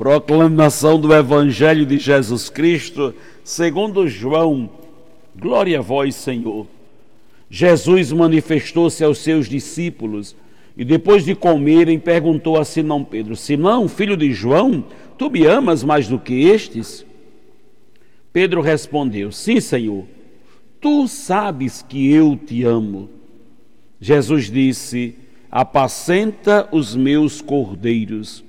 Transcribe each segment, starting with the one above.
Proclamação do Evangelho de Jesus Cristo, segundo João. Glória a vós, Senhor. Jesus manifestou-se aos seus discípulos e, depois de comerem, perguntou a Simão Pedro: Simão, filho de João, tu me amas mais do que estes? Pedro respondeu: Sim, Senhor, tu sabes que eu te amo. Jesus disse: Apacenta os meus cordeiros.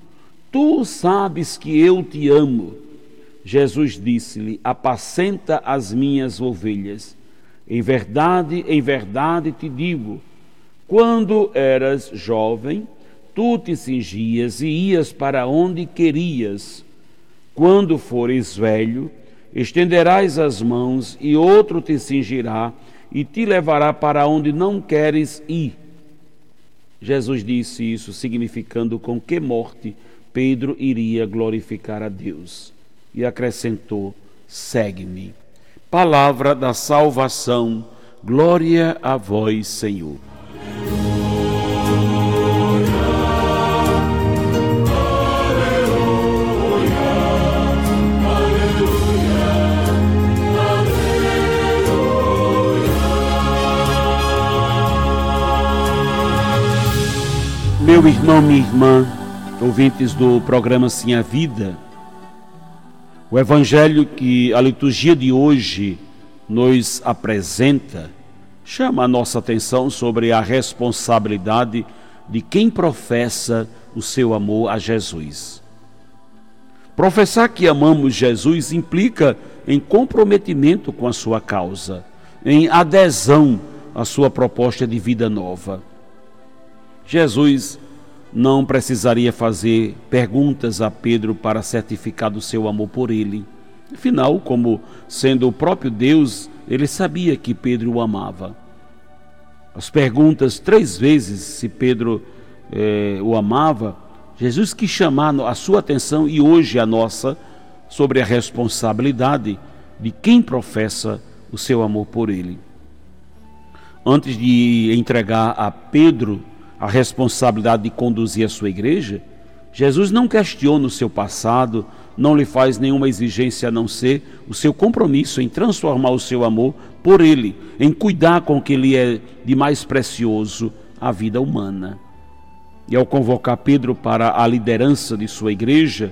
tu sabes que eu te amo. Jesus disse-lhe: Apacenta as minhas ovelhas. Em verdade, em verdade te digo: quando eras jovem, tu te cingias e ias para onde querias. Quando fores velho, estenderás as mãos e outro te cingirá e te levará para onde não queres ir. Jesus disse isso significando com que morte Pedro iria glorificar a Deus. E acrescentou: segue-me. Palavra da salvação, glória a vós, Senhor. Meu irmão, minha irmã, ouvintes do programa Sim a Vida, o evangelho que a liturgia de hoje nos apresenta chama a nossa atenção sobre a responsabilidade de quem professa o seu amor a Jesus. Professar que amamos Jesus implica em comprometimento com a sua causa, em adesão à sua proposta de vida nova. Jesus não precisaria fazer perguntas a Pedro para certificar do seu amor por ele. Afinal, como sendo o próprio Deus, ele sabia que Pedro o amava. As perguntas três vezes se Pedro eh, o amava, Jesus quis chamar a sua atenção e hoje a nossa sobre a responsabilidade de quem professa o seu amor por ele. Antes de entregar a Pedro a responsabilidade de conduzir a sua igreja, Jesus não questiona o seu passado, não lhe faz nenhuma exigência a não ser o seu compromisso em transformar o seu amor por ele, em cuidar com o que lhe é de mais precioso, a vida humana. E ao convocar Pedro para a liderança de sua igreja,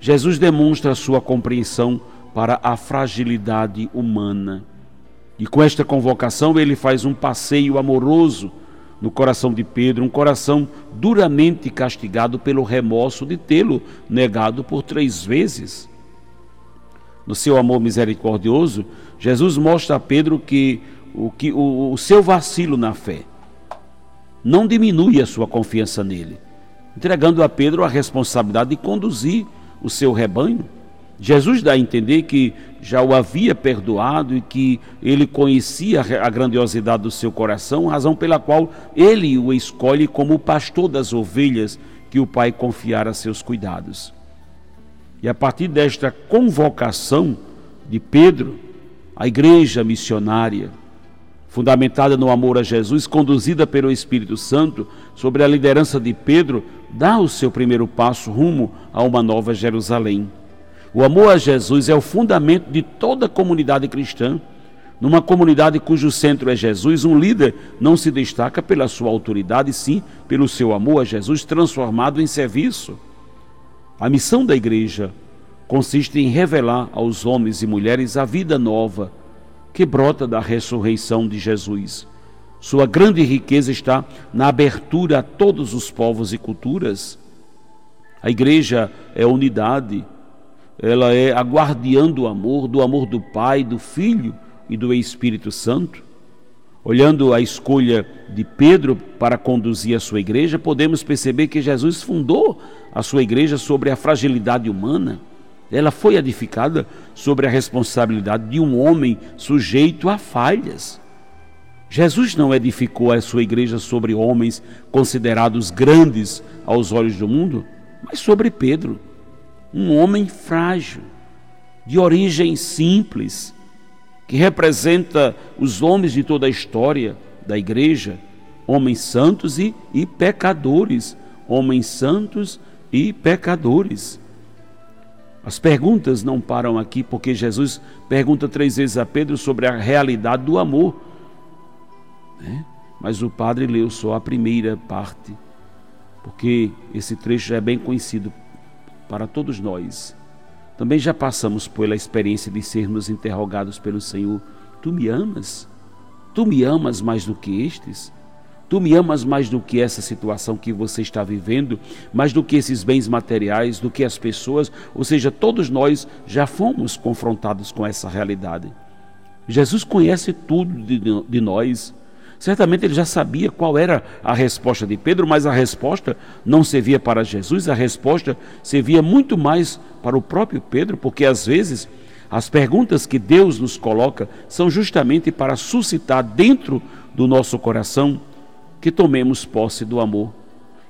Jesus demonstra sua compreensão para a fragilidade humana. E com esta convocação ele faz um passeio amoroso no coração de Pedro, um coração duramente castigado pelo remorso de tê-lo negado por três vezes. No seu amor misericordioso, Jesus mostra a Pedro que o, que, o, o seu vacilo na fé não diminui a sua confiança nele, entregando a Pedro a responsabilidade de conduzir o seu rebanho Jesus dá a entender que já o havia perdoado e que ele conhecia a grandiosidade do seu coração, razão pela qual ele o escolhe como o pastor das ovelhas que o Pai confiara a seus cuidados. E a partir desta convocação de Pedro, a igreja missionária, fundamentada no amor a Jesus, conduzida pelo Espírito Santo, sobre a liderança de Pedro, dá o seu primeiro passo rumo a uma nova Jerusalém. O amor a Jesus é o fundamento de toda comunidade cristã. Numa comunidade cujo centro é Jesus, um líder não se destaca pela sua autoridade, sim pelo seu amor a Jesus transformado em serviço. A missão da igreja consiste em revelar aos homens e mulheres a vida nova que brota da ressurreição de Jesus. Sua grande riqueza está na abertura a todos os povos e culturas. A igreja é unidade, ela é a guardiã do amor, do amor do Pai, do Filho e do Espírito Santo. Olhando a escolha de Pedro para conduzir a sua igreja, podemos perceber que Jesus fundou a sua igreja sobre a fragilidade humana. Ela foi edificada sobre a responsabilidade de um homem sujeito a falhas. Jesus não edificou a sua igreja sobre homens considerados grandes aos olhos do mundo, mas sobre Pedro, um homem frágil, de origem simples, que representa os homens de toda a história da igreja, homens santos e, e pecadores, homens santos e pecadores. As perguntas não param aqui, porque Jesus pergunta três vezes a Pedro sobre a realidade do amor. Né? Mas o padre leu só a primeira parte, porque esse trecho já é bem conhecido para todos nós. Também já passamos pela experiência de sermos interrogados pelo Senhor: Tu me amas? Tu me amas mais do que estes? Tu me amas mais do que essa situação que você está vivendo, mais do que esses bens materiais, do que as pessoas, ou seja, todos nós já fomos confrontados com essa realidade. Jesus conhece tudo de, de nós. Certamente ele já sabia qual era a resposta de Pedro, mas a resposta não servia para Jesus, a resposta servia muito mais para o próprio Pedro, porque às vezes as perguntas que Deus nos coloca são justamente para suscitar dentro do nosso coração que tomemos posse do amor,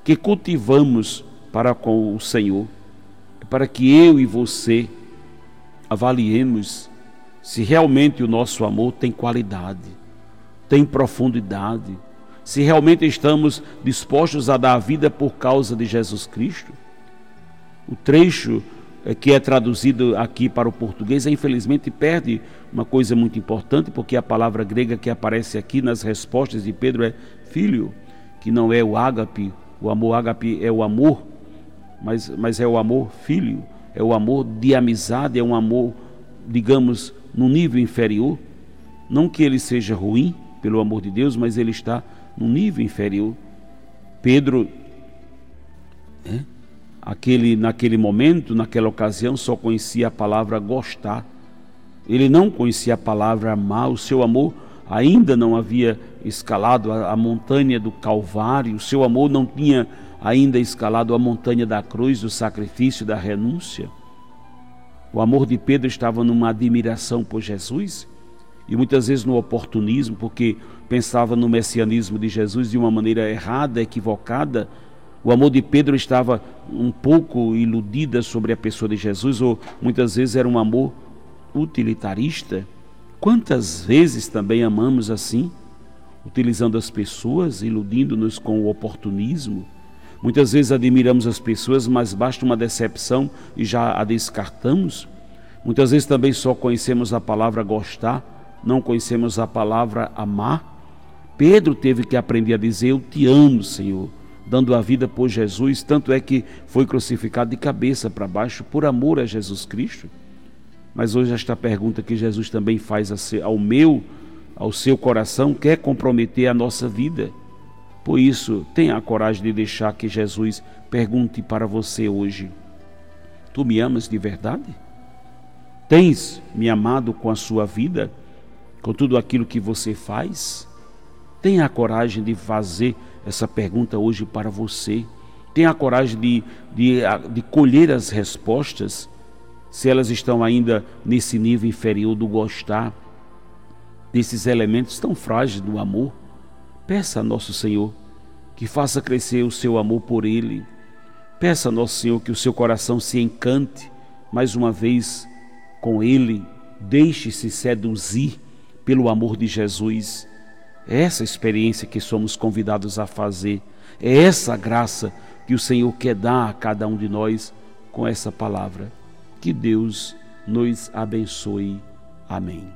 que cultivamos para com o Senhor, para que eu e você avaliemos se realmente o nosso amor tem qualidade, tem profundidade, se realmente estamos dispostos a dar a vida por causa de Jesus Cristo. O trecho é, que é traduzido aqui para o português, infelizmente perde uma coisa muito importante, porque a palavra grega que aparece aqui nas respostas de Pedro é filho, que não é o ágape, o amor ágape é o amor, mas, mas é o amor filho, é o amor de amizade, é um amor, digamos, no nível inferior. Não que ele seja ruim, pelo amor de Deus, mas ele está no nível inferior. Pedro é, aquele, naquele momento, naquela ocasião, só conhecia a palavra gostar. Ele não conhecia a palavra amar, o seu amor ainda não havia escalado a, a montanha do Calvário, o seu amor não tinha ainda escalado a montanha da cruz, do sacrifício, da renúncia. O amor de Pedro estava numa admiração por Jesus e muitas vezes no oportunismo, porque pensava no messianismo de Jesus de uma maneira errada, equivocada, o amor de Pedro estava um pouco iludida sobre a pessoa de Jesus, ou muitas vezes era um amor utilitarista. Quantas vezes também amamos assim, utilizando as pessoas, iludindo-nos com o oportunismo? Muitas vezes admiramos as pessoas, mas basta uma decepção e já a descartamos. Muitas vezes também só conhecemos a palavra gostar, não conhecemos a palavra amar. Pedro teve que aprender a dizer: Eu te amo, Senhor dando a vida por Jesus, tanto é que foi crucificado de cabeça para baixo por amor a Jesus Cristo. Mas hoje esta pergunta que Jesus também faz ao meu, ao seu coração, quer comprometer a nossa vida. Por isso, tenha a coragem de deixar que Jesus pergunte para você hoje: Tu me amas de verdade? Tens me amado com a sua vida, com tudo aquilo que você faz? Tenha a coragem de fazer essa pergunta hoje para você. Tenha a coragem de, de, de colher as respostas, se elas estão ainda nesse nível inferior do gostar, desses elementos tão frágeis do amor. Peça a nosso Senhor que faça crescer o seu amor por Ele. Peça a nosso Senhor que o seu coração se encante mais uma vez com Ele. Deixe-se seduzir pelo amor de Jesus é essa experiência que somos convidados a fazer, é essa graça que o Senhor quer dar a cada um de nós com essa palavra. Que Deus nos abençoe. Amém.